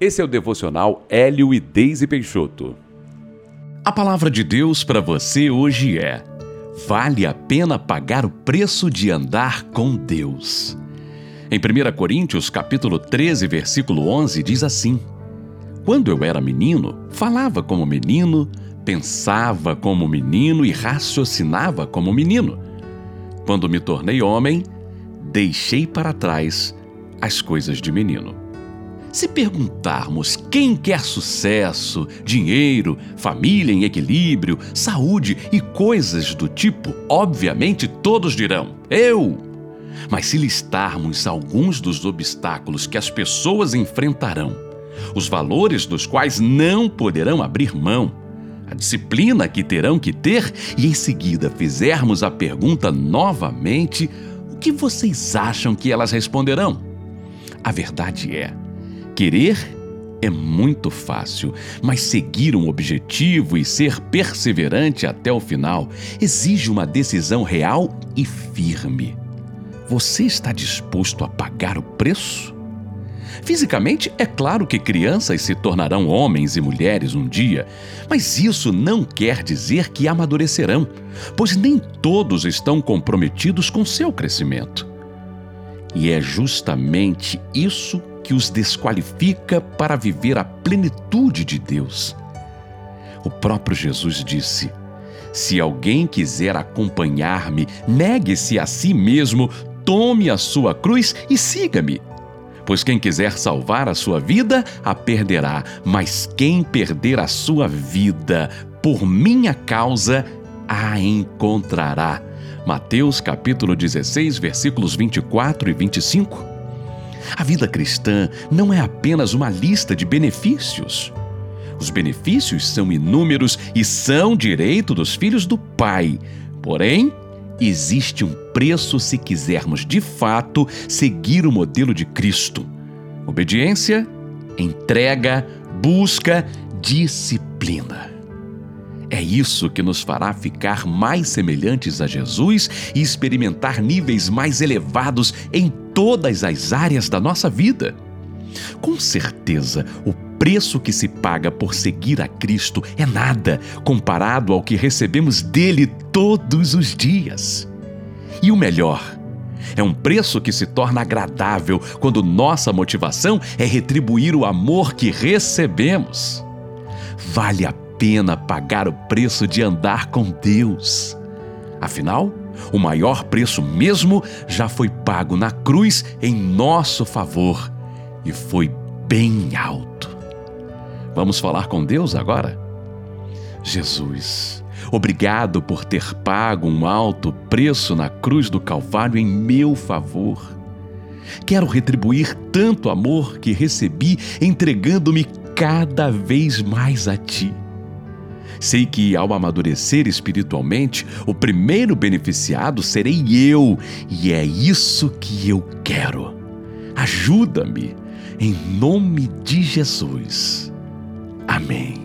Esse é o devocional Hélio e Deise Peixoto. A palavra de Deus para você hoje é: vale a pena pagar o preço de andar com Deus. Em 1 Coríntios, capítulo 13, versículo 11, diz assim: Quando eu era menino, falava como menino, pensava como menino e raciocinava como menino. Quando me tornei homem, deixei para trás as coisas de menino. Se perguntarmos quem quer sucesso, dinheiro, família em equilíbrio, saúde e coisas do tipo, obviamente todos dirão: eu! Mas se listarmos alguns dos obstáculos que as pessoas enfrentarão, os valores dos quais não poderão abrir mão, a disciplina que terão que ter e em seguida fizermos a pergunta novamente, o que vocês acham que elas responderão? A verdade é Querer é muito fácil, mas seguir um objetivo e ser perseverante até o final exige uma decisão real e firme. Você está disposto a pagar o preço? Fisicamente, é claro que crianças se tornarão homens e mulheres um dia, mas isso não quer dizer que amadurecerão, pois nem todos estão comprometidos com seu crescimento. E é justamente isso que os desqualifica para viver a plenitude de Deus. O próprio Jesus disse: Se alguém quiser acompanhar-me, negue-se a si mesmo, tome a sua cruz e siga-me. Pois quem quiser salvar a sua vida, a perderá, mas quem perder a sua vida por minha causa, a encontrará. Mateus capítulo 16, versículos 24 e 25. A vida cristã não é apenas uma lista de benefícios. Os benefícios são inúmeros e são direito dos filhos do Pai. Porém, existe um preço se quisermos de fato seguir o modelo de Cristo: obediência, entrega, busca, disciplina. É isso que nos fará ficar mais semelhantes a Jesus e experimentar níveis mais elevados em todas as áreas da nossa vida. Com certeza, o preço que se paga por seguir a Cristo é nada comparado ao que recebemos dele todos os dias. E o melhor, é um preço que se torna agradável quando nossa motivação é retribuir o amor que recebemos. Vale a pena pagar o preço de andar com Deus. Afinal, o maior preço mesmo já foi pago na cruz em nosso favor e foi bem alto. Vamos falar com Deus agora? Jesus, obrigado por ter pago um alto preço na cruz do Calvário em meu favor. Quero retribuir tanto amor que recebi entregando-me cada vez mais a Ti. Sei que ao amadurecer espiritualmente, o primeiro beneficiado serei eu, e é isso que eu quero. Ajuda-me, em nome de Jesus. Amém.